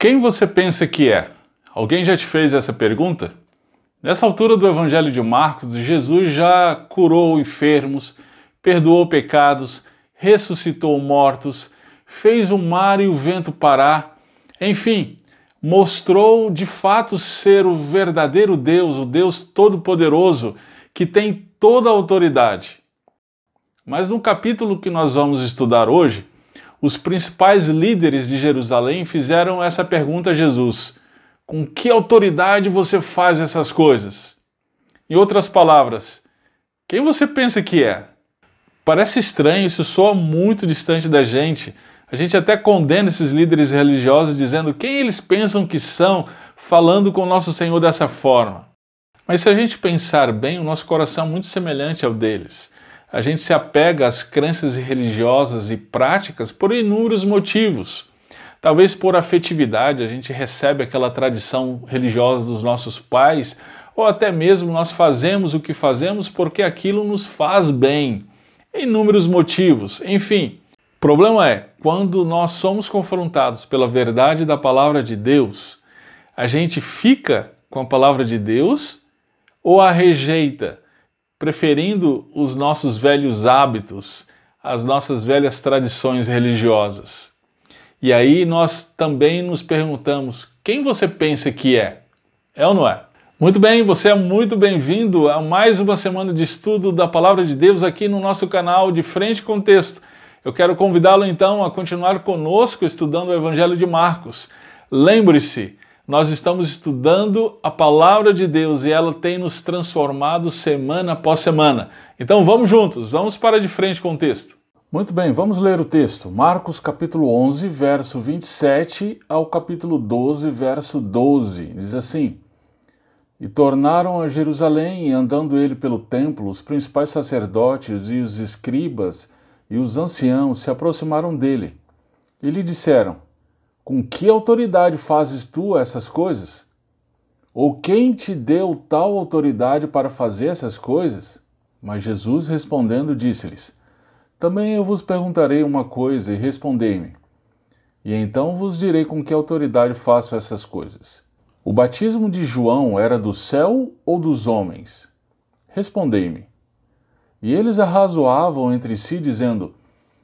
Quem você pensa que é? Alguém já te fez essa pergunta? Nessa altura do Evangelho de Marcos, Jesus já curou enfermos, perdoou pecados, ressuscitou mortos, fez o mar e o vento parar, enfim, mostrou de fato ser o verdadeiro Deus, o Deus Todo-Poderoso, que tem toda a autoridade. Mas no capítulo que nós vamos estudar hoje, os principais líderes de Jerusalém fizeram essa pergunta a Jesus: Com que autoridade você faz essas coisas? Em outras palavras, quem você pensa que é? Parece estranho, isso soa muito distante da gente. A gente até condena esses líderes religiosos dizendo quem eles pensam que são, falando com o nosso Senhor dessa forma. Mas se a gente pensar bem, o nosso coração é muito semelhante ao deles a gente se apega às crenças religiosas e práticas por inúmeros motivos. Talvez por afetividade, a gente recebe aquela tradição religiosa dos nossos pais, ou até mesmo nós fazemos o que fazemos porque aquilo nos faz bem. Inúmeros motivos. Enfim, o problema é quando nós somos confrontados pela verdade da palavra de Deus, a gente fica com a palavra de Deus ou a rejeita? Preferindo os nossos velhos hábitos, as nossas velhas tradições religiosas. E aí nós também nos perguntamos: quem você pensa que é? É ou não é? Muito bem, você é muito bem-vindo a mais uma semana de estudo da Palavra de Deus aqui no nosso canal de Frente com Texto. Eu quero convidá-lo então a continuar conosco estudando o Evangelho de Marcos. Lembre-se, nós estamos estudando a palavra de Deus e ela tem nos transformado semana após semana. Então vamos juntos, vamos para de frente com o texto. Muito bem, vamos ler o texto. Marcos capítulo 11, verso 27 ao capítulo 12, verso 12. Diz assim: E tornaram a Jerusalém, e andando ele pelo templo, os principais sacerdotes e os escribas e os anciãos se aproximaram dele e lhe disseram: com que autoridade fazes tu essas coisas? Ou quem te deu tal autoridade para fazer essas coisas? Mas Jesus respondendo disse-lhes: Também eu vos perguntarei uma coisa e respondei-me. E então vos direi com que autoridade faço essas coisas. O batismo de João era do céu ou dos homens? Respondei-me. E eles arrazoavam entre si, dizendo: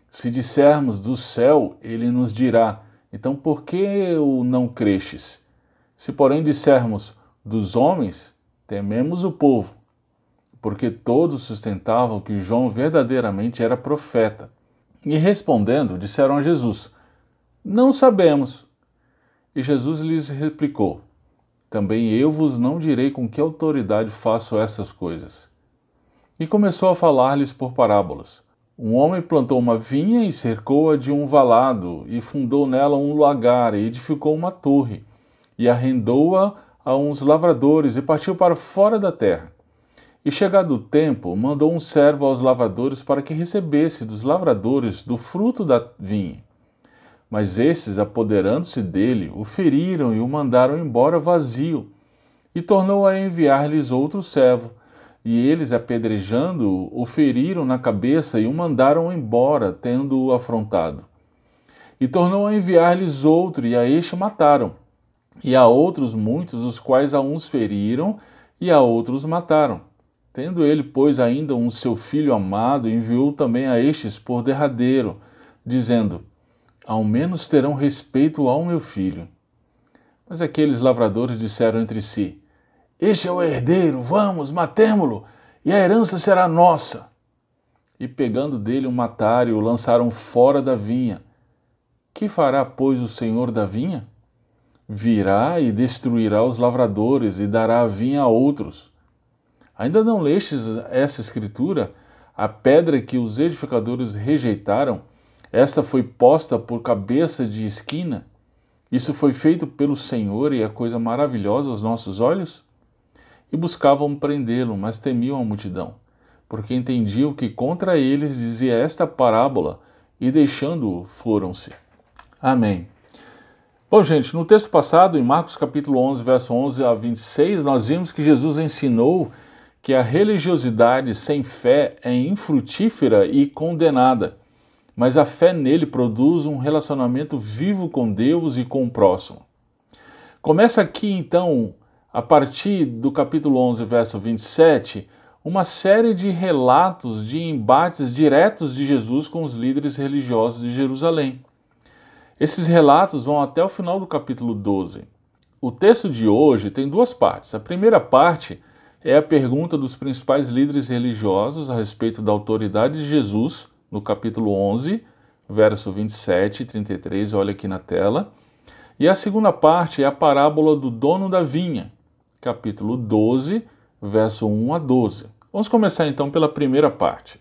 Se dissermos do céu, ele nos dirá: então, por que o não cresces? Se, porém, dissermos dos homens, tememos o povo, porque todos sustentavam que João verdadeiramente era profeta. E respondendo, disseram a Jesus: Não sabemos. E Jesus lhes replicou: Também eu vos não direi com que autoridade faço essas coisas. E começou a falar-lhes por parábolas. Um homem plantou uma vinha e cercou-a de um valado, e fundou nela um lagar, e edificou uma torre, e arrendou-a a uns lavradores, e partiu para fora da terra. E chegado o tempo, mandou um servo aos lavradores para que recebesse dos lavradores do fruto da vinha. Mas esses, apoderando-se dele, o feriram e o mandaram embora vazio, e tornou a enviar-lhes outro servo e eles, apedrejando-o, o feriram na cabeça e o mandaram embora, tendo-o afrontado. E tornou a enviar-lhes outro, e a este mataram. E a outros muitos, os quais a uns feriram, e a outros mataram. Tendo ele, pois, ainda um seu filho amado, enviou também a estes por derradeiro, dizendo: Ao menos terão respeito ao meu filho. Mas aqueles lavradores disseram entre si: este é o herdeiro, vamos, matemo-lo, e a herança será nossa. E pegando dele um matário, o lançaram fora da vinha. Que fará, pois, o senhor da vinha? Virá e destruirá os lavradores e dará a vinha a outros. Ainda não lestes essa escritura? A pedra que os edificadores rejeitaram, esta foi posta por cabeça de esquina? Isso foi feito pelo Senhor e é coisa maravilhosa aos nossos olhos? E buscavam prendê-lo, mas temiam a multidão, porque entendiam que contra eles dizia esta parábola, e deixando-o, foram-se. Amém. Bom, gente, no texto passado, em Marcos capítulo 11, verso 11 a 26, nós vimos que Jesus ensinou que a religiosidade sem fé é infrutífera e condenada, mas a fé nele produz um relacionamento vivo com Deus e com o próximo. Começa aqui então, a partir do capítulo 11, verso 27, uma série de relatos de embates diretos de Jesus com os líderes religiosos de Jerusalém. Esses relatos vão até o final do capítulo 12. O texto de hoje tem duas partes. A primeira parte é a pergunta dos principais líderes religiosos a respeito da autoridade de Jesus, no capítulo 11, verso 27 e 33, olha aqui na tela. E a segunda parte é a parábola do dono da vinha, capítulo 12, verso 1 a 12. Vamos começar então pela primeira parte.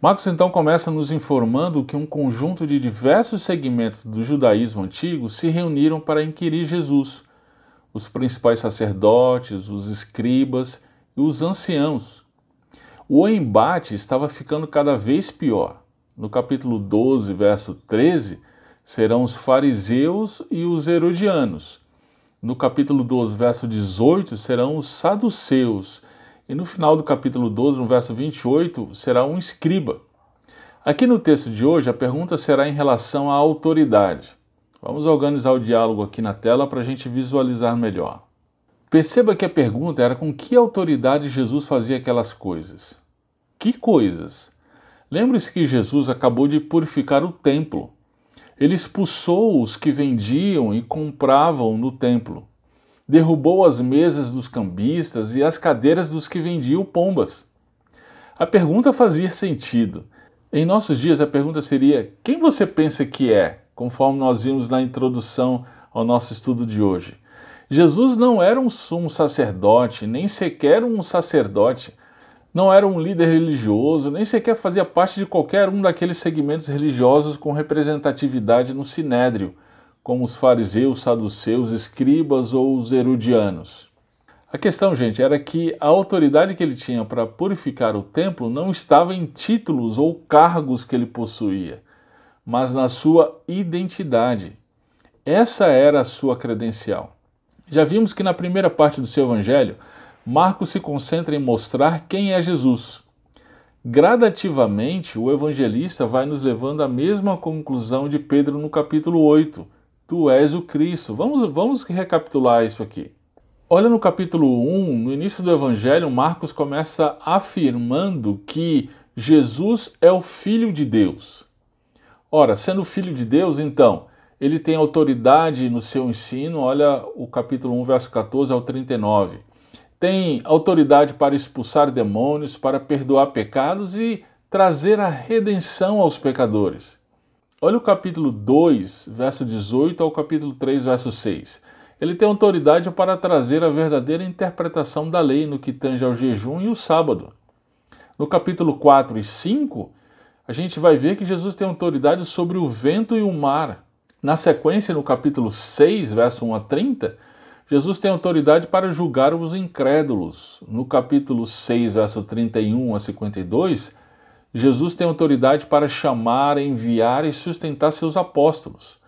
Marcos então começa nos informando que um conjunto de diversos segmentos do judaísmo antigo se reuniram para inquirir Jesus. Os principais sacerdotes, os escribas e os anciãos. O embate estava ficando cada vez pior. No capítulo 12, verso 13, serão os fariseus e os herodianos. No capítulo 12, verso 18, serão os saduceus e no final do capítulo 12, no verso 28, será um escriba. Aqui no texto de hoje, a pergunta será em relação à autoridade. Vamos organizar o diálogo aqui na tela para a gente visualizar melhor. Perceba que a pergunta era com que autoridade Jesus fazia aquelas coisas. Que coisas? Lembre-se que Jesus acabou de purificar o templo. Ele expulsou os que vendiam e compravam no templo derrubou as mesas dos cambistas e as cadeiras dos que vendiam pombas. A pergunta fazia sentido. Em nossos dias, a pergunta seria: quem você pensa que é? Conforme nós vimos na introdução ao nosso estudo de hoje. Jesus não era um sumo sacerdote, nem sequer um sacerdote, não era um líder religioso, nem sequer fazia parte de qualquer um daqueles segmentos religiosos com representatividade no sinédrio como os fariseus, saduceus, escribas ou os herodianos. A questão, gente, era que a autoridade que ele tinha para purificar o templo não estava em títulos ou cargos que ele possuía, mas na sua identidade. Essa era a sua credencial. Já vimos que na primeira parte do seu evangelho, Marcos se concentra em mostrar quem é Jesus. Gradativamente, o evangelista vai nos levando à mesma conclusão de Pedro no capítulo 8 Tu és o Cristo. Vamos, vamos recapitular isso aqui. Olha no capítulo 1, no início do Evangelho, Marcos começa afirmando que Jesus é o Filho de Deus. Ora, sendo Filho de Deus, então, ele tem autoridade no seu ensino, olha o capítulo 1, verso 14 ao 39. Tem autoridade para expulsar demônios, para perdoar pecados e trazer a redenção aos pecadores. Olha o capítulo 2, verso 18 ao capítulo 3, verso 6. Ele tem autoridade para trazer a verdadeira interpretação da lei no que tange ao jejum e o sábado. No capítulo 4 e 5, a gente vai ver que Jesus tem autoridade sobre o vento e o mar. Na sequência, no capítulo 6, verso 1 a 30, Jesus tem autoridade para julgar os incrédulos. No capítulo 6, verso 31 a 52, Jesus tem autoridade para chamar, enviar e sustentar seus apóstolos.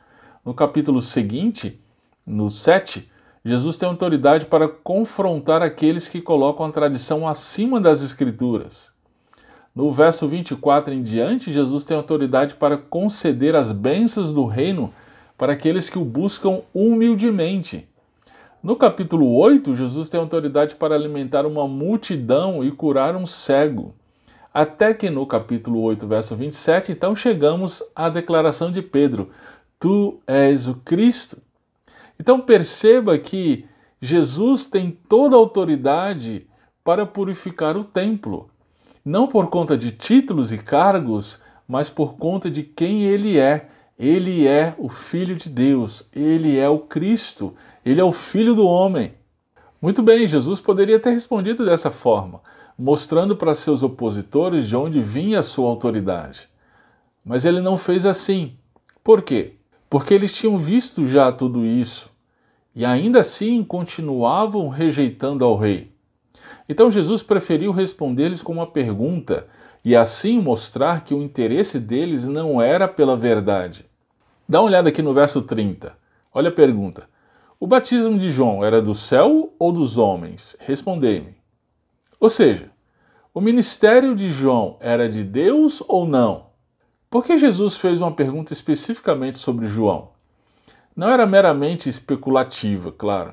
No capítulo seguinte, no 7, Jesus tem autoridade para confrontar aqueles que colocam a tradição acima das Escrituras. No verso 24 em diante, Jesus tem autoridade para conceder as bênçãos do reino para aqueles que o buscam humildemente. No capítulo 8, Jesus tem autoridade para alimentar uma multidão e curar um cego. Até que no capítulo 8, verso 27, então chegamos à declaração de Pedro: Tu és o Cristo. Então perceba que Jesus tem toda a autoridade para purificar o templo, não por conta de títulos e cargos, mas por conta de quem ele é. Ele é o Filho de Deus, ele é o Cristo, ele é o Filho do homem. Muito bem, Jesus poderia ter respondido dessa forma mostrando para seus opositores de onde vinha a sua autoridade. Mas ele não fez assim. Por quê? Porque eles tinham visto já tudo isso e ainda assim continuavam rejeitando ao rei. Então Jesus preferiu responder-lhes com uma pergunta e assim mostrar que o interesse deles não era pela verdade. Dá uma olhada aqui no verso 30. Olha a pergunta: O batismo de João era do céu ou dos homens? Respondei-me. Ou seja, o ministério de João era de Deus ou não? Por que Jesus fez uma pergunta especificamente sobre João? não era meramente especulativa, claro.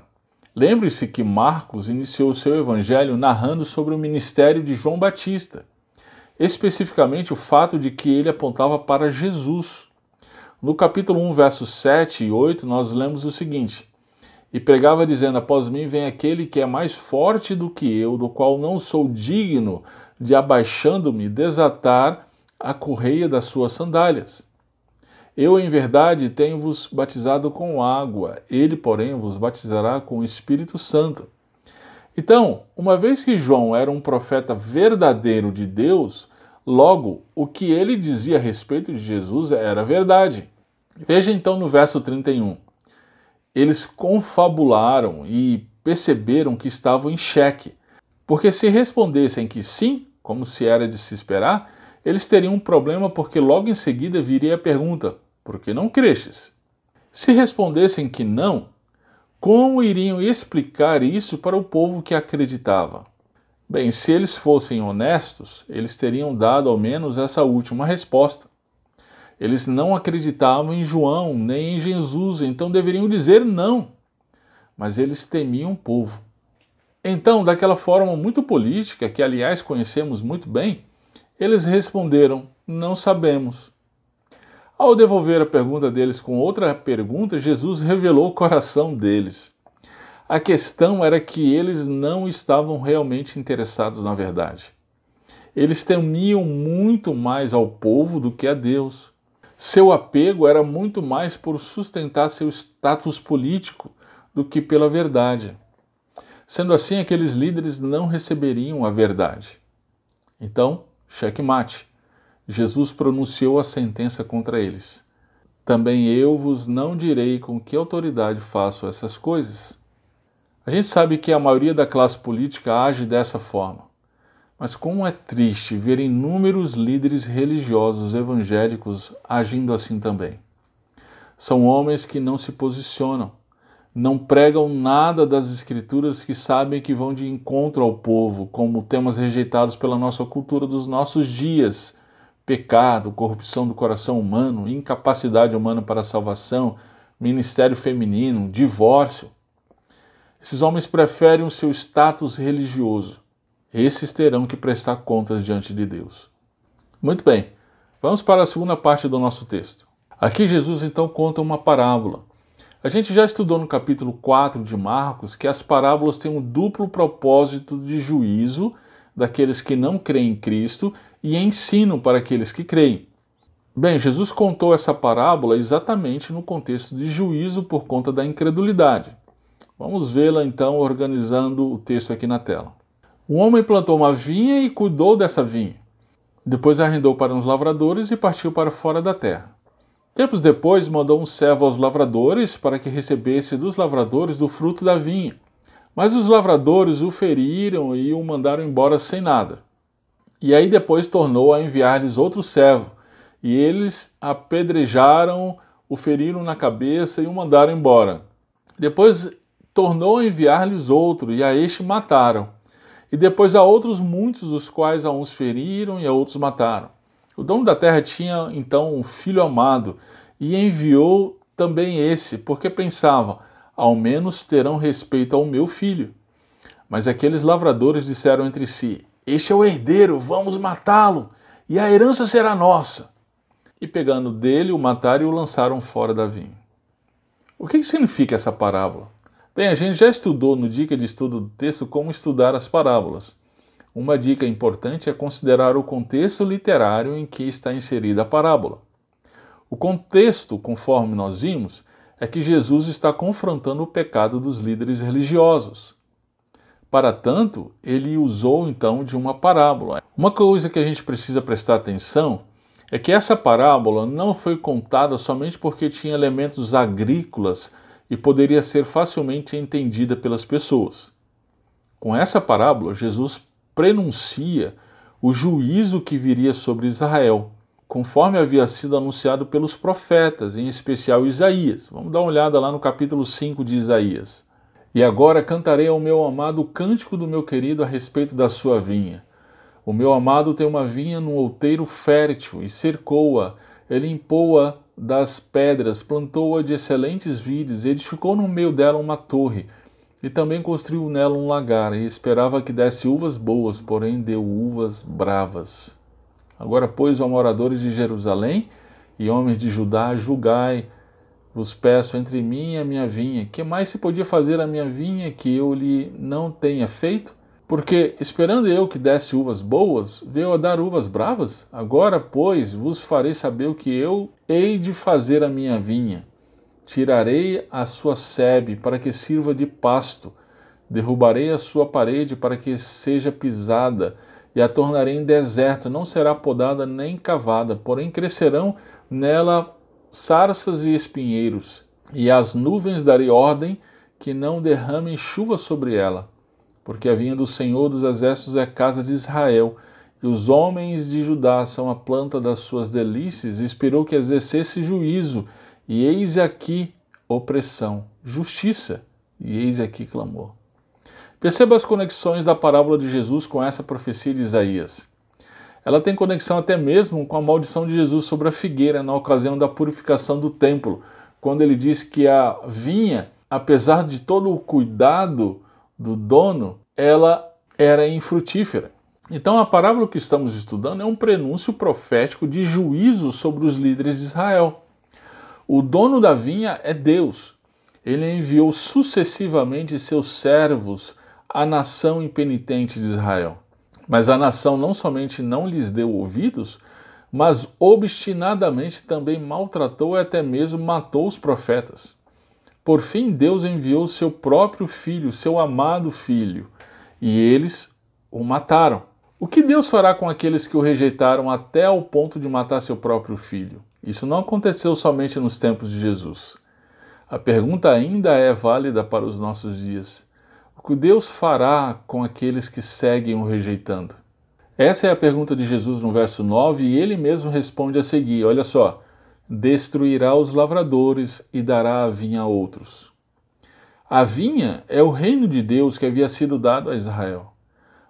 Lembre-se que Marcos iniciou seu evangelho narrando sobre o ministério de João Batista, especificamente o fato de que ele apontava para Jesus. No capítulo 1, versos 7 e 8, nós lemos o seguinte: E pregava dizendo: Após mim vem aquele que é mais forte do que eu, do qual não sou digno de, abaixando-me, desatar a correia das suas sandálias. Eu, em verdade, tenho-vos batizado com água, ele, porém, vos batizará com o Espírito Santo. Então, uma vez que João era um profeta verdadeiro de Deus, logo o que ele dizia a respeito de Jesus era verdade. Veja então no verso 31. Eles confabularam e perceberam que estavam em xeque, porque se respondessem que sim, como se era de se esperar, eles teriam um problema porque logo em seguida viria a pergunta: porque não cresces? Se respondessem que não, como iriam explicar isso para o povo que acreditava? Bem, se eles fossem honestos, eles teriam dado ao menos essa última resposta. Eles não acreditavam em João nem em Jesus, então deveriam dizer não. Mas eles temiam o povo. Então, daquela forma muito política, que aliás conhecemos muito bem, eles responderam: Não sabemos. Ao devolver a pergunta deles com outra pergunta, Jesus revelou o coração deles. A questão era que eles não estavam realmente interessados na verdade. Eles temiam muito mais ao povo do que a Deus. Seu apego era muito mais por sustentar seu status político do que pela verdade. Sendo assim, aqueles líderes não receberiam a verdade. Então, checkmate. Jesus pronunciou a sentença contra eles. Também eu vos não direi com que autoridade faço essas coisas. A gente sabe que a maioria da classe política age dessa forma. Mas como é triste ver inúmeros líderes religiosos evangélicos agindo assim também. São homens que não se posicionam, não pregam nada das escrituras que sabem que vão de encontro ao povo, como temas rejeitados pela nossa cultura dos nossos dias, pecado, corrupção do coração humano, incapacidade humana para a salvação, ministério feminino, divórcio. Esses homens preferem o seu status religioso. Esses terão que prestar contas diante de Deus. Muito bem, vamos para a segunda parte do nosso texto. Aqui Jesus então conta uma parábola. A gente já estudou no capítulo 4 de Marcos que as parábolas têm um duplo propósito de juízo daqueles que não creem em Cristo e ensino para aqueles que creem. Bem, Jesus contou essa parábola exatamente no contexto de juízo por conta da incredulidade. Vamos vê-la então organizando o texto aqui na tela. Um homem plantou uma vinha e cuidou dessa vinha. Depois arrendou para uns lavradores e partiu para fora da terra. Tempos depois, mandou um servo aos lavradores para que recebesse dos lavradores do fruto da vinha. Mas os lavradores o feriram e o mandaram embora sem nada. E aí depois tornou a enviar-lhes outro servo, e eles apedrejaram, o feriram na cabeça e o mandaram embora. Depois tornou a enviar-lhes outro, e a este mataram. E depois a outros muitos, dos quais a uns feriram e a outros mataram. O dono da terra tinha então um filho amado, e enviou também esse, porque pensava: ao menos terão respeito ao meu filho. Mas aqueles lavradores disseram entre si: este é o herdeiro, vamos matá-lo, e a herança será nossa. E pegando dele, o mataram e o lançaram fora da vinha. O que significa essa parábola? Bem, a gente já estudou no Dica de Estudo do Texto como estudar as parábolas. Uma dica importante é considerar o contexto literário em que está inserida a parábola. O contexto, conforme nós vimos, é que Jesus está confrontando o pecado dos líderes religiosos. Para tanto, ele usou então de uma parábola. Uma coisa que a gente precisa prestar atenção é que essa parábola não foi contada somente porque tinha elementos agrícolas e poderia ser facilmente entendida pelas pessoas. Com essa parábola, Jesus prenuncia o juízo que viria sobre Israel, conforme havia sido anunciado pelos profetas, em especial Isaías. Vamos dar uma olhada lá no capítulo 5 de Isaías. E agora cantarei ao meu amado o cântico do meu querido a respeito da sua vinha. O meu amado tem uma vinha num outeiro fértil e cercou-a, limpou-a das pedras, plantou-a de excelentes vides, edificou no meio dela uma torre, e também construiu nela um lagar, e esperava que desse uvas boas, porém deu uvas bravas. Agora, pois, ó moradores de Jerusalém e homens de Judá, julgai, vos peço entre mim e a minha vinha, que mais se podia fazer a minha vinha que eu lhe não tenha feito? Porque, esperando eu que desse uvas boas, veio a dar uvas bravas? Agora, pois, vos farei saber o que eu hei de fazer à minha vinha. Tirarei a sua sebe para que sirva de pasto, derrubarei a sua parede para que seja pisada, e a tornarei em deserto, não será podada nem cavada, porém crescerão nela sarças e espinheiros, e às nuvens darei ordem que não derramem chuva sobre ela porque a vinha do Senhor dos Exércitos é a casa de Israel, e os homens de Judá são a planta das suas delícias, esperou que exercesse juízo, e eis aqui opressão, justiça, e eis aqui clamor. Perceba as conexões da parábola de Jesus com essa profecia de Isaías. Ela tem conexão até mesmo com a maldição de Jesus sobre a figueira na ocasião da purificação do templo, quando ele diz que a vinha, apesar de todo o cuidado do dono, ela era infrutífera. Então a parábola que estamos estudando é um prenúncio profético de juízo sobre os líderes de Israel. O dono da vinha é Deus. Ele enviou sucessivamente seus servos à nação impenitente de Israel. Mas a nação não somente não lhes deu ouvidos, mas obstinadamente também maltratou e até mesmo matou os profetas. Por fim, Deus enviou seu próprio filho, seu amado filho, e eles o mataram. O que Deus fará com aqueles que o rejeitaram até ao ponto de matar seu próprio filho? Isso não aconteceu somente nos tempos de Jesus. A pergunta ainda é válida para os nossos dias. O que Deus fará com aqueles que seguem o rejeitando? Essa é a pergunta de Jesus no verso 9 e ele mesmo responde a seguir. Olha só destruirá os lavradores e dará a vinha a outros. A vinha é o reino de Deus que havia sido dado a Israel.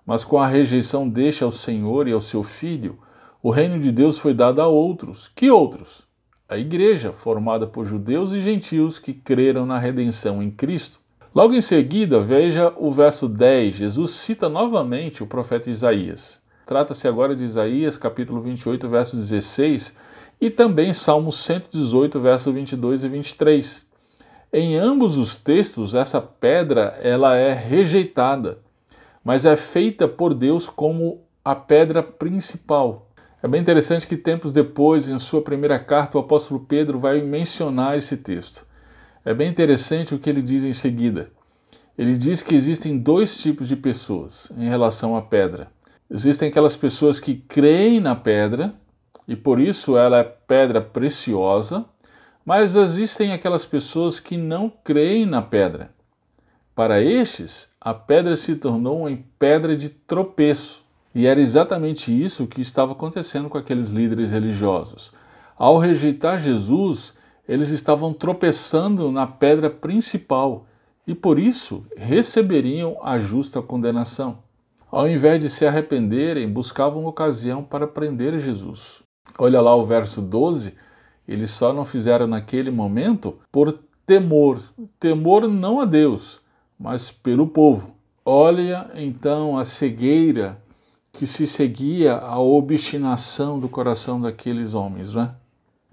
Mas com a rejeição deste ao Senhor e ao seu Filho, o reino de Deus foi dado a outros. Que outros? A igreja, formada por judeus e gentios que creram na redenção em Cristo. Logo em seguida, veja o verso 10. Jesus cita novamente o profeta Isaías. Trata-se agora de Isaías, capítulo 28, verso 16, e também Salmo 118, versos 22 e 23. Em ambos os textos, essa pedra ela é rejeitada, mas é feita por Deus como a pedra principal. É bem interessante que tempos depois, em sua primeira carta, o apóstolo Pedro vai mencionar esse texto. É bem interessante o que ele diz em seguida. Ele diz que existem dois tipos de pessoas em relação à pedra. Existem aquelas pessoas que creem na pedra e por isso ela é pedra preciosa, mas existem aquelas pessoas que não creem na pedra. Para estes, a pedra se tornou em pedra de tropeço. E era exatamente isso que estava acontecendo com aqueles líderes religiosos. Ao rejeitar Jesus, eles estavam tropeçando na pedra principal e por isso receberiam a justa condenação. Ao invés de se arrependerem, buscavam ocasião para prender Jesus. Olha lá o verso 12, eles só não fizeram naquele momento por temor, temor não a Deus, mas pelo povo. Olha então a cegueira que se seguia à obstinação do coração daqueles homens, né?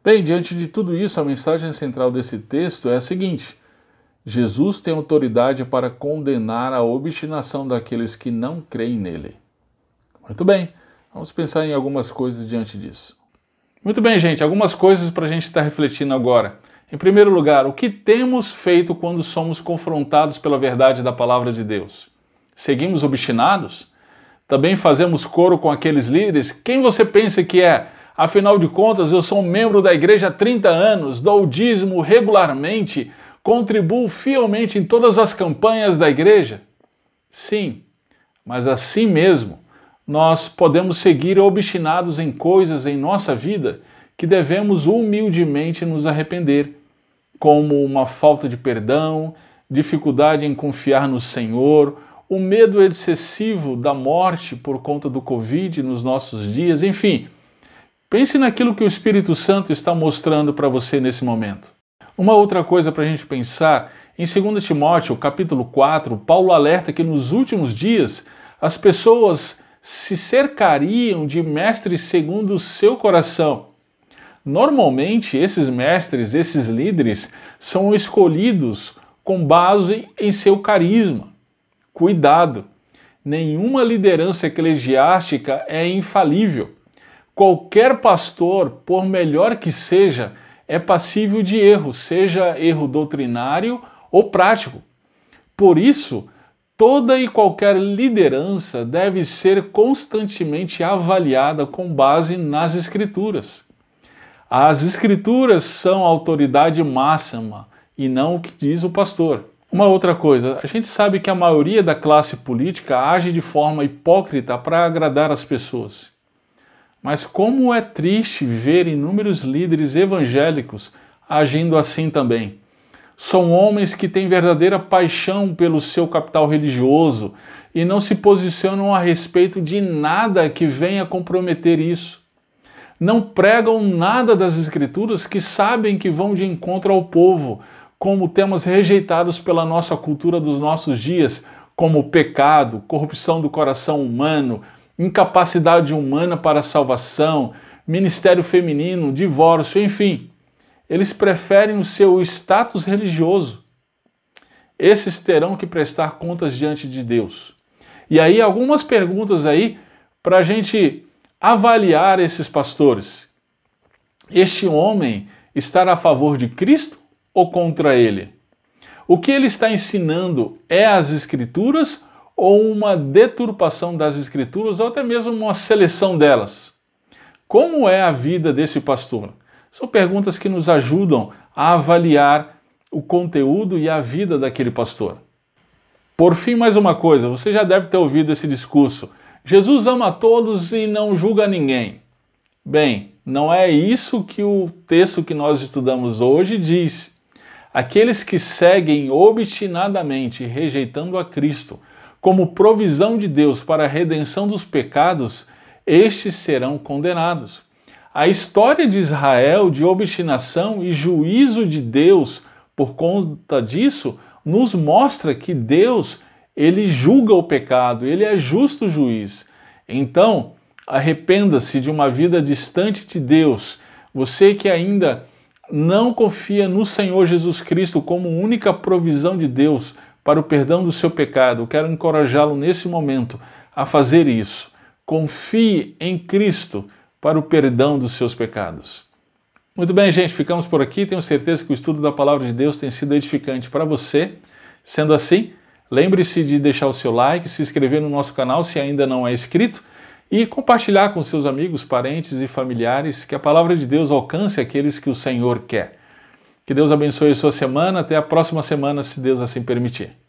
Bem, diante de tudo isso, a mensagem central desse texto é a seguinte: Jesus tem autoridade para condenar a obstinação daqueles que não creem nele. Muito bem, vamos pensar em algumas coisas diante disso. Muito bem, gente, algumas coisas para a gente estar refletindo agora. Em primeiro lugar, o que temos feito quando somos confrontados pela verdade da palavra de Deus? Seguimos obstinados? Também fazemos coro com aqueles líderes? Quem você pensa que é? Afinal de contas, eu sou um membro da igreja há 30 anos, dou o dízimo regularmente, contribuo fielmente em todas as campanhas da igreja? Sim, mas assim mesmo, nós podemos seguir obstinados em coisas em nossa vida que devemos humildemente nos arrepender, como uma falta de perdão, dificuldade em confiar no Senhor, o medo excessivo da morte por conta do Covid nos nossos dias, enfim, Pense naquilo que o Espírito Santo está mostrando para você nesse momento. Uma outra coisa para a gente pensar, em 2 Timóteo, capítulo 4, Paulo alerta que nos últimos dias as pessoas se cercariam de mestres segundo o seu coração. Normalmente, esses mestres, esses líderes, são escolhidos com base em seu carisma. Cuidado! Nenhuma liderança eclesiástica é infalível. Qualquer pastor, por melhor que seja, é passível de erro, seja erro doutrinário ou prático. Por isso, toda e qualquer liderança deve ser constantemente avaliada com base nas Escrituras. As Escrituras são a autoridade máxima e não o que diz o pastor. Uma outra coisa, a gente sabe que a maioria da classe política age de forma hipócrita para agradar as pessoas. Mas como é triste ver inúmeros líderes evangélicos agindo assim também. São homens que têm verdadeira paixão pelo seu capital religioso e não se posicionam a respeito de nada que venha comprometer isso. Não pregam nada das Escrituras que sabem que vão de encontro ao povo, como temas rejeitados pela nossa cultura dos nossos dias, como pecado, corrupção do coração humano, incapacidade humana para salvação, ministério feminino, divórcio, enfim. Eles preferem o seu status religioso. Esses terão que prestar contas diante de Deus. E aí, algumas perguntas aí para a gente avaliar esses pastores. Este homem estar a favor de Cristo ou contra ele? O que ele está ensinando é as Escrituras ou uma deturpação das Escrituras ou até mesmo uma seleção delas? Como é a vida desse pastor? São perguntas que nos ajudam a avaliar o conteúdo e a vida daquele pastor. Por fim, mais uma coisa, você já deve ter ouvido esse discurso. Jesus ama a todos e não julga ninguém. Bem, não é isso que o texto que nós estudamos hoje diz. Aqueles que seguem obstinadamente, rejeitando a Cristo como provisão de Deus para a redenção dos pecados, estes serão condenados. A história de Israel de obstinação e juízo de Deus por conta disso nos mostra que Deus ele julga o pecado, ele é justo juiz. Então, arrependa-se de uma vida distante de Deus. Você que ainda não confia no Senhor Jesus Cristo como única provisão de Deus para o perdão do seu pecado, quero encorajá-lo nesse momento a fazer isso. Confie em Cristo para o perdão dos seus pecados. Muito bem, gente, ficamos por aqui. Tenho certeza que o estudo da palavra de Deus tem sido edificante para você. Sendo assim, lembre-se de deixar o seu like, se inscrever no nosso canal se ainda não é inscrito e compartilhar com seus amigos, parentes e familiares que a palavra de Deus alcance aqueles que o Senhor quer. Que Deus abençoe a sua semana. Até a próxima semana, se Deus assim permitir.